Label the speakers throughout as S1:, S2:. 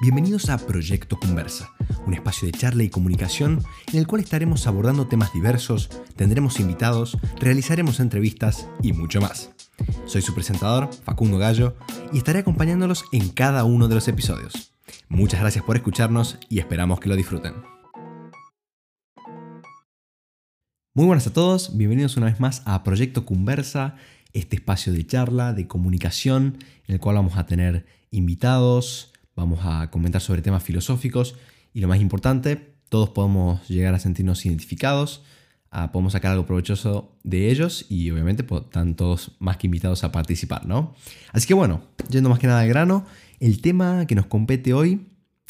S1: Bienvenidos a Proyecto Conversa, un espacio de charla y comunicación en el cual estaremos abordando temas diversos, tendremos invitados, realizaremos entrevistas y mucho más. Soy su presentador, Facundo Gallo, y estaré acompañándolos en cada uno de los episodios. Muchas gracias por escucharnos y esperamos que lo disfruten. Muy buenas a todos, bienvenidos una vez más a Proyecto Conversa, este espacio de charla, de comunicación, en el cual vamos a tener invitados, vamos a comentar sobre temas filosóficos y lo más importante, todos podemos llegar a sentirnos identificados, podemos sacar algo provechoso de ellos y obviamente pues, están todos más que invitados a participar, ¿no? Así que bueno, yendo más que nada al grano, el tema que nos compete hoy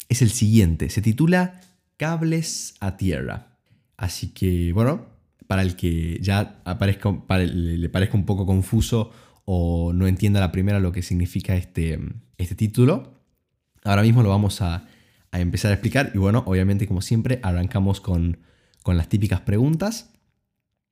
S1: es el siguiente, se titula Cables a Tierra. Así que bueno, para el que ya le parezca un poco confuso o no entienda la primera lo que significa este, este título, ahora mismo lo vamos a, empezar a explicar y bueno, obviamente como siempre arrancamos con, las típicas preguntas.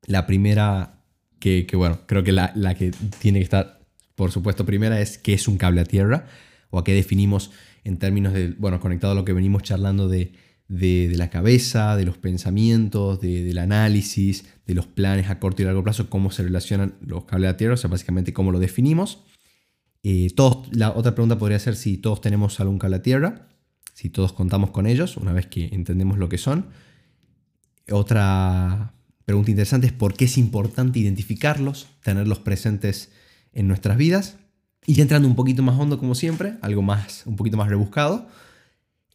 S1: La primera, que, bueno, creo que la, la, que tiene que estar, por supuesto, primera es qué es un cable a tierra o a qué definimos en términos de, bueno, conectado a lo que venimos charlando de de, la cabeza, de los pensamientos, del análisis, de los planes a corto y largo plazo, cómo se relacionan los cables de tierra, o sea, básicamente cómo lo definimos. Eh, todos, la otra pregunta podría ser si todos tenemos algún cable a tierra, si todos contamos con ellos, una vez que entendemos lo que son. Otra pregunta interesante es por qué es importante identificarlos, tenerlos presentes en nuestras vidas. Y ya entrando un poquito más hondo, como siempre, algo más, un poquito más rebuscado,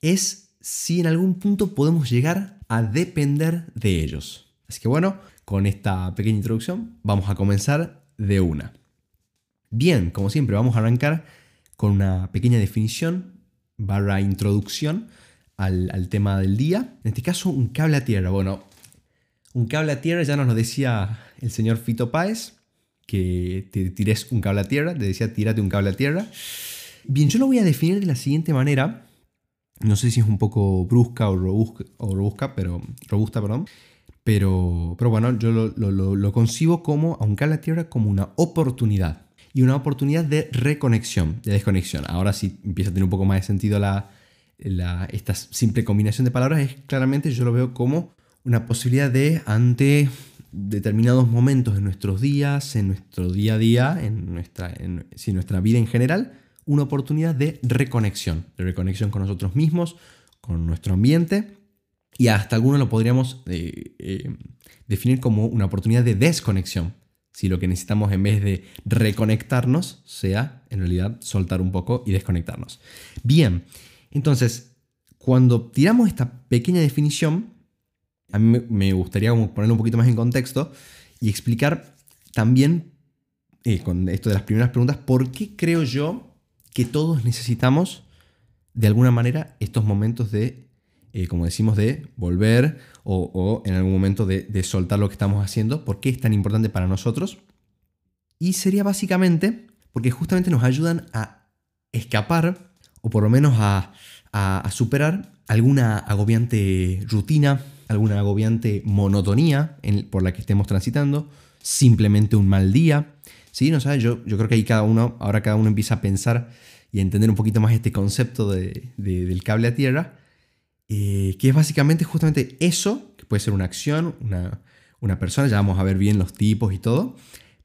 S1: es si en algún punto podemos llegar a depender de ellos. Así que bueno, con esta pequeña introducción vamos a comenzar de una. Bien, como siempre vamos a arrancar con una pequeña definición barra introducción al, tema del día. En este caso, un cable a tierra. Bueno, un cable a tierra ya nos lo decía el señor Fito Páez, que te tires un cable a tierra, te decía tírate un cable a tierra. Bien, yo lo voy a definir de la siguiente manera no sé si es un poco brusca o robusta pero, robusta, perdón. Pero, pero bueno, yo lo, concibo como, a la Tierra, como una oportunidad. Y una oportunidad de reconexión, de desconexión. Ahora sí empieza a tener un poco más de sentido la, esta simple combinación de palabras. Es claramente yo lo veo como una posibilidad de, ante determinados momentos en nuestros días, en nuestro día a día, en nuestra, en, nuestra vida en general, una oportunidad de reconexión, de reconexión con nosotros mismos, con nuestro ambiente y hasta algunos lo podríamos eh, eh, definir como una oportunidad de desconexión. Si lo que necesitamos en vez de reconectarnos sea en realidad soltar un poco y desconectarnos. Bien, entonces cuando tiramos esta pequeña definición, a mí me gustaría ponerlo un poquito más en contexto y explicar también, eh, con esto de las primeras preguntas, por qué creo yo que todos necesitamos de alguna manera estos momentos de, eh, como decimos, de volver o, en algún momento de, soltar lo que estamos haciendo. ¿Por qué es tan importante para nosotros? Y sería básicamente porque justamente nos ayudan a escapar o por lo menos a, superar alguna agobiante rutina, alguna agobiante monotonía por la que estemos transitando, simplemente un mal día. ¿Sí? ¿No sabes? Yo, yo creo que ahí cada uno, ahora cada uno empieza a pensar y a entender un poquito más este concepto del cable a tierra, eh, que es básicamente justamente eso, que puede ser una acción, una, persona, ya vamos a ver bien los tipos y todo,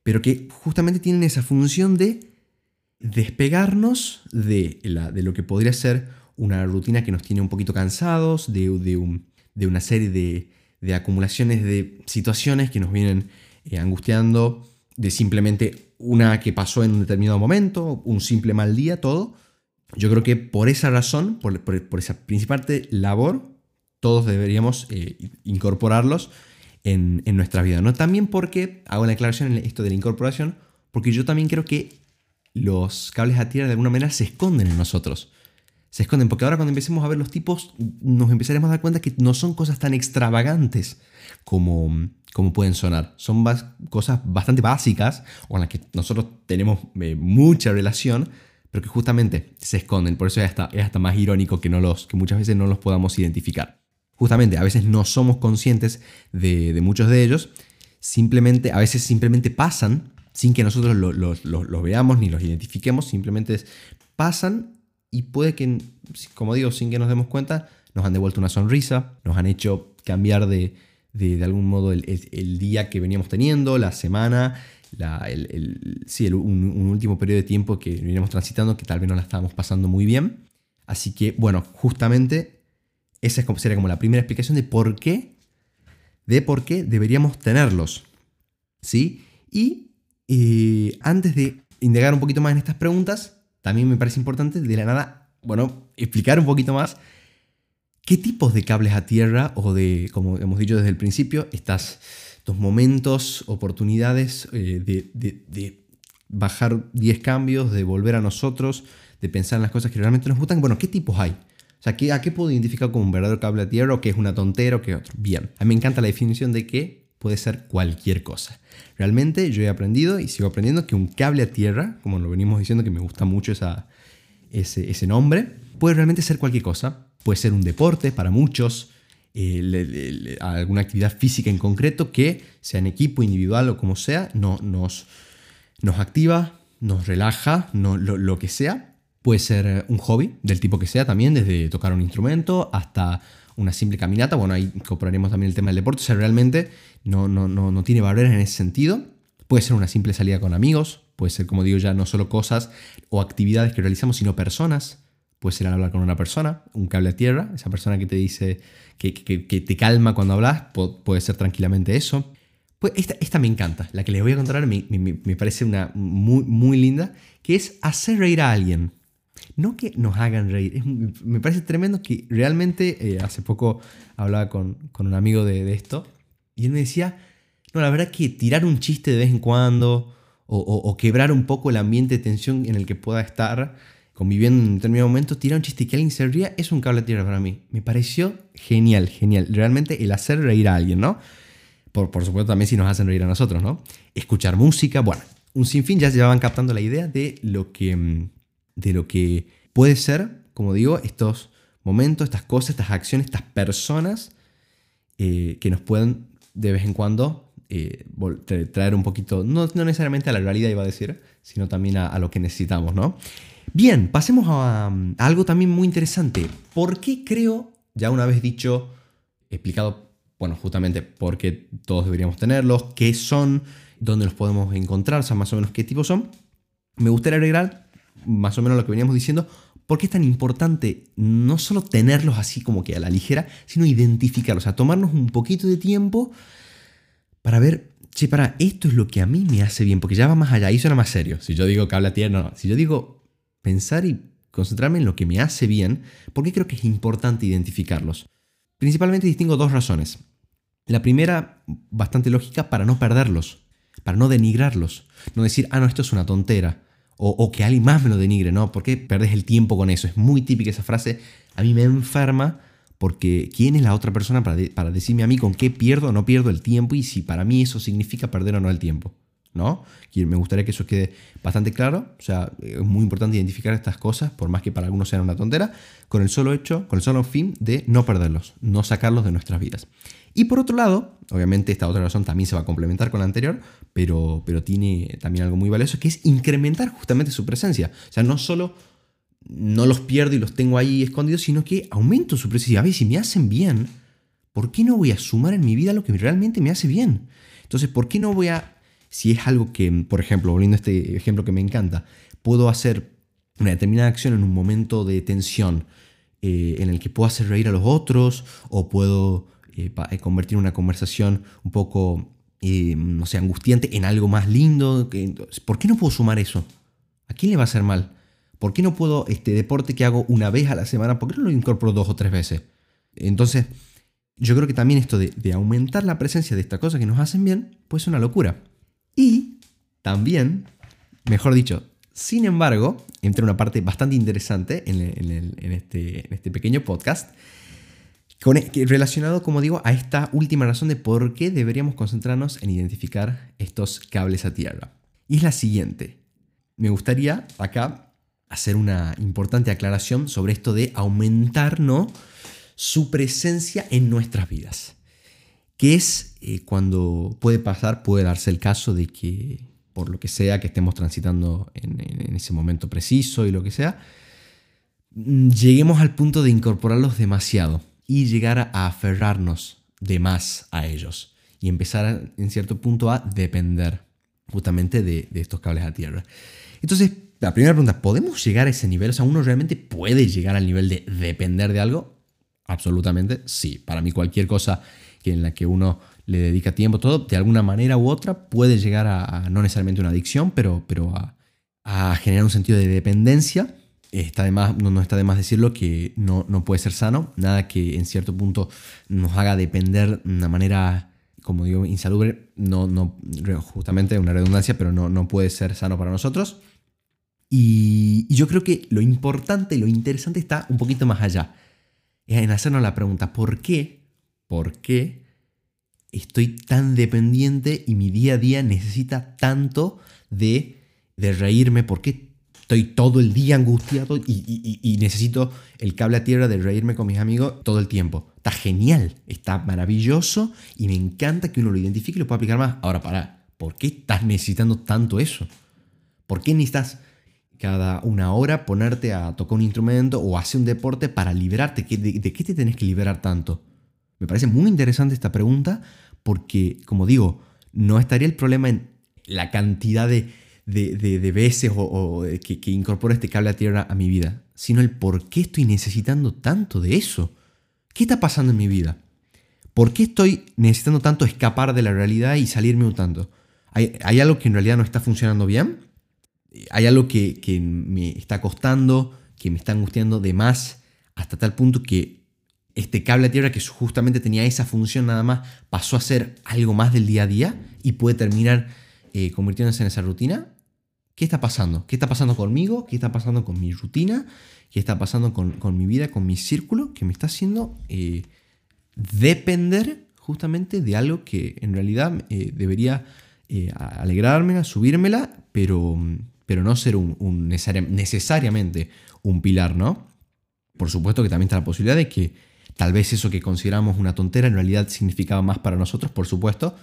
S1: pero que justamente tienen esa función de despegarnos de, la, de lo que podría ser una rutina que nos tiene un poquito cansados, de, de, una serie de, acumulaciones de situaciones que nos vienen eh, angustiando, de simplemente una que pasó en un determinado momento, un simple mal día, todo. Yo creo que por esa razón, por, esa principal labor, todos deberíamos eh, incorporarlos en, nuestra vida. ¿no? También porque, hago la aclaración en esto de la incorporación, porque yo también creo que los cables a tierra de alguna manera se esconden en nosotros. Se esconden, porque ahora cuando empecemos a ver los tipos, nos empezaremos a dar cuenta que no son cosas tan extravagantes como, como pueden sonar. Son cosas bastante básicas con las que nosotros tenemos eh, mucha relación, pero que justamente se esconden. Por eso es hasta, es hasta más irónico que, no los, que muchas veces no los podamos identificar. Justamente, a veces no somos conscientes de, muchos de ellos, simplemente, a veces simplemente pasan sin que nosotros los veamos ni los identifiquemos, simplemente pasan y puede que, como digo, sin que nos demos cuenta, nos han devuelto una sonrisa, nos han hecho cambiar de, de, algún modo el, día que veníamos teniendo, la semana, un, último periodo de tiempo que veníamos transitando que tal vez no la estábamos pasando muy bien. Así que, bueno, justamente esa sería como la primera explicación de por qué, de por qué deberíamos tenerlos. ¿Sí? Y eh, antes de indagar un poquito más en estas preguntas, también me parece importante de la nada, bueno, explicar un poquito más qué tipos de cables a tierra o de, como hemos dicho desde el principio, estas, estos momentos, oportunidades eh, de, bajar 10 cambios, de volver a nosotros, de pensar en las cosas que realmente nos gustan. Bueno, ¿qué tipos hay? O sea, ¿a qué puedo identificar como un verdadero cable a tierra o qué es una tontera o qué otro? Bien, a mí me encanta la definición de que puede ser cualquier cosa. Realmente yo he aprendido y sigo aprendiendo que un cable a tierra, como lo venimos diciendo que me gusta mucho esa, ese, ese nombre, puede realmente ser cualquier cosa. Puede ser un deporte para muchos, eh, alguna actividad física en concreto que, sea en equipo, individual o como sea, no, nos, nos activa, nos relaja, no, lo, que sea. Puede ser un hobby del tipo que sea también, desde tocar un instrumento hasta una simple caminata. Bueno, ahí incorporaremos también el tema del deporte. O sea, realmente no, no, no, no tiene barreras en ese sentido. Puede ser una simple salida con amigos, puede ser, como digo ya, no solo cosas o actividades que realizamos, sino personas Puede ser hablar con una persona, un cable a tierra, esa persona que te dice, que, te calma cuando hablas, puede ser tranquilamente eso. Pues esta, me encanta, la que les voy a contar ahora me, me, parece una muy, muy linda, que es hacer reír a alguien. No que nos hagan reír, me parece tremendo que realmente, eh, hace poco hablaba con, con un amigo de, de, esto, y él me decía, no, la verdad que tirar un chiste de vez en cuando, o quebrar un poco el ambiente de tensión en el que pueda estar, conviviendo en un determinado momento, tirar un chiste que alguien se ría es un cable a tierra para mí. Me pareció genial, genial. Realmente el hacer reír a alguien, ¿no? Por, por supuesto también si nos hacen reír a nosotros, ¿no? Escuchar música, bueno, un sinfín ya se van captando la idea de lo que, mm, de lo que puede ser, como digo, estos momentos, estas cosas, estas acciones, estas personas eh, que nos pueden de vez en cuando eh, traer un poquito, no, necesariamente a la realidad iba a decir, sino también a, a lo que necesitamos, ¿no? Bien, pasemos a, algo también muy interesante. ¿Por qué creo, ya una vez dicho, explicado, bueno, justamente por qué todos deberíamos tenerlos, qué son, dónde los podemos encontrar, o sea, más o menos qué tipos son? Me gustaría agregar más o menos lo que veníamos diciendo, por qué es tan importante no solo tenerlos así como que a la ligera, sino identificarlos, o sea, tomarnos un poquito de tiempo para ver, che, para, esto es lo que a mí me hace bien, porque ya va más allá, ahí suena más serio. Si yo digo que habla tierno, no, si yo digo pensar y concentrarme en lo que me hace bien, porque creo que es importante identificarlos. Principalmente distingo dos razones. La primera, bastante lógica, para no perderlos, para no denigrarlos, no decir, ah, no, esto es una tontera, o, que alguien más me lo denigre, ¿no? ¿Por qué perdes el tiempo con eso? Es muy típica esa frase, a mí me enferma porque ¿quién es la otra persona para, para decirme a mí con qué pierdo o no pierdo el tiempo y si para mí eso significa perder o no el tiempo? ¿No? Me gustaría que eso quede bastante claro. O sea, es muy importante identificar estas cosas, por más que para algunos sean una tontera, con el solo hecho, con el solo fin de no perderlos, no sacarlos de nuestras vidas. Y por otro lado, obviamente esta otra razón también se va a complementar con la anterior, pero, pero tiene también algo muy valioso, que es incrementar justamente su presencia. O sea, no solo no los pierdo y los tengo ahí escondidos, sino que aumento su presencia. A ver, si me hacen bien, ¿por qué no voy a sumar en mi vida lo que realmente me hace bien? Entonces, ¿por qué no voy a si es algo que, por ejemplo, volviendo a este ejemplo que me encanta, puedo hacer una determinada acción en un momento de tensión eh, en el que puedo hacer reír a los otros o puedo eh, eh, convertir una conversación un poco, no sé, angustiante en algo más lindo. ¿Por qué no puedo sumar eso? ¿A quién le va a hacer mal? ¿Por qué no puedo este deporte que hago una vez a la semana? ¿Por qué no lo incorporo dos o tres veces? Entonces, yo creo que también esto de, de aumentar la presencia de estas cosas que nos hacen bien, pues es una locura. Y también, mejor dicho, sin embargo, entra una parte bastante interesante en, este, este, pequeño podcast, e, relacionado, como digo, a esta última razón de por qué deberíamos concentrarnos en identificar estos cables a tierra. Y es la siguiente. Me gustaría acá hacer una importante aclaración sobre esto de aumentar ¿no? su presencia en nuestras vidas que es eh, cuando puede pasar, puede darse el caso de que por lo que sea que estemos transitando en, ese momento preciso y lo que sea, mm, lleguemos al punto de incorporarlos demasiado y llegar a aferrarnos de más a ellos y empezar en cierto punto a depender justamente de, de estos cables a tierra. Entonces, la primera pregunta, ¿podemos llegar a ese nivel? O sea, ¿uno realmente puede llegar al nivel de depender de algo? Absolutamente sí. Para mí cualquier cosa en la que uno le dedica tiempo, todo, de alguna manera u otra puede llegar a, no necesariamente una adicción, pero, pero a, generar un sentido de dependencia. Está de más, no, no, está de más decirlo que no, no puede ser sano, nada que en cierto punto nos haga depender de una manera, como digo, insalubre, no, no, justamente una redundancia, pero no, no puede ser sano para nosotros. Y, y yo creo que lo importante, lo interesante está un poquito más allá, en hacernos la pregunta, ¿por qué? ¿Por qué estoy tan dependiente y mi día a día necesita tanto de, de reírme porque estoy todo el día angustiado y, necesito el cable a tierra de reírme con mis amigos todo el tiempo. Está genial, está maravilloso y me encanta que uno lo identifique y lo pueda aplicar más. Ahora, para, ¿por qué estás necesitando tanto eso? ¿Por qué necesitas cada una hora ponerte a tocar un instrumento o hacer un deporte para liberarte? ¿De, de qué te tenés que liberar tanto? Me parece muy interesante esta pregunta porque, como digo, no estaría el problema en la cantidad de, veces o, que, que, este cable a tierra a mi vida, sino el por qué estoy necesitando tanto de eso. ¿Qué está pasando en mi vida? ¿Por qué estoy necesitando tanto escapar de la realidad y salirme un tanto? ¿Hay, algo que en realidad no está funcionando bien? ¿Hay algo que, que me está costando, que me está angustiando de más, hasta tal punto que este cable a tierra que justamente tenía esa función nada más pasó a ser algo más del día a día y puede terminar eh, convirtiéndose en esa rutina. ¿Qué está pasando? ¿Qué está pasando conmigo? ¿Qué está pasando con mi rutina? ¿Qué está pasando con, mi vida, con mi círculo? Que me está haciendo eh, depender justamente de algo que en realidad eh, debería alegrarme, subírmela, pero, pero no ser un, necesariamente un pilar, ¿no? Por supuesto que también está la posibilidad de que Tal vez eso que consideramos una tontera en realidad significaba más para nosotros, por supuesto,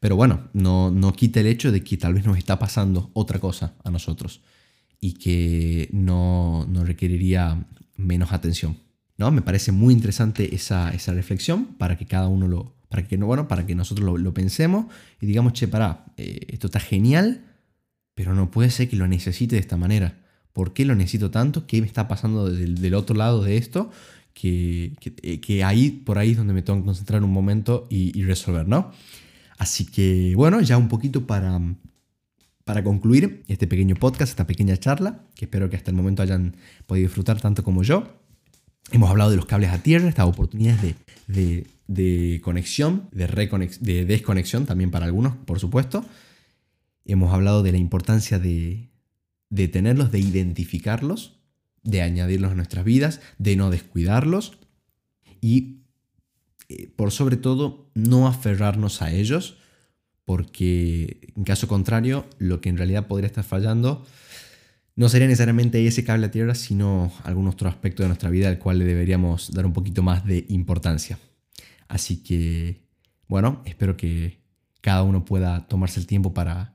S1: pero bueno, no, no quita el hecho de que tal vez nos está pasando otra cosa a nosotros y que no, no requeriría menos atención. ¿no? Me parece muy interesante esa, esa reflexión para que cada uno lo, para que, bueno, para que nosotros lo, pensemos y digamos, che, pará, eh, esto está genial, pero no puede ser que lo necesite de esta manera. ¿Por qué lo necesito tanto? ¿Qué me está pasando del otro lado de esto? Que, que, ahí, por ahí es donde me tengo que concentrar un momento y, resolver, ¿no? Así que, bueno, ya un poquito para, para concluir este pequeño podcast, esta pequeña charla, que espero que hasta el momento hayan podido disfrutar tanto como yo. Hemos hablado de los cables a tierra, estas oportunidades de, de, de conexión, de, de desconexión también para algunos, por supuesto. Hemos hablado de la importancia de, de tenerlos, de identificarlos de añadirlos a nuestras vidas, de no descuidarlos y eh, por sobre todo no aferrarnos a ellos porque en caso contrario lo que en realidad podría estar fallando no sería necesariamente ese cable a tierra, sino algún otro aspecto de nuestra vida al cual le deberíamos dar un poquito más de importancia. Así que, bueno, espero que cada uno pueda tomarse el tiempo para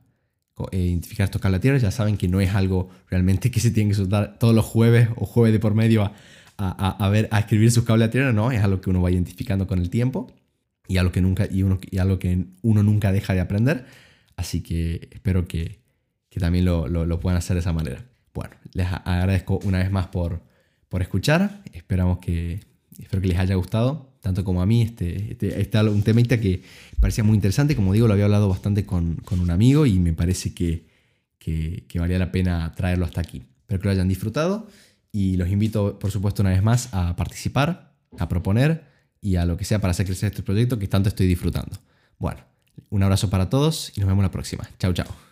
S1: identificar tocar la tierra, ya saben que no es algo realmente que se tiene que soltar todos los jueves o jueves de por medio a, a, a ver, a escribir sus cables a tierra, no, es algo que uno va identificando con el tiempo y algo que nunca, y uno, y algo que uno nunca deja de aprender. Así que espero que, que también lo, lo, lo, puedan hacer de esa manera. Bueno, les agradezco una vez más por, por escuchar. Esperamos que, espero que les haya gustado tanto como a mí, este, este, este un temita que parecía muy interesante. Como digo, lo había hablado bastante con, con un amigo y me parece que, que, valía la pena traerlo hasta aquí. Espero que lo hayan disfrutado y los invito, por supuesto, una vez más a participar, a proponer y a lo que sea para hacer crecer este proyecto que tanto estoy disfrutando. Bueno, un abrazo para todos y nos vemos la próxima. Chao, chao.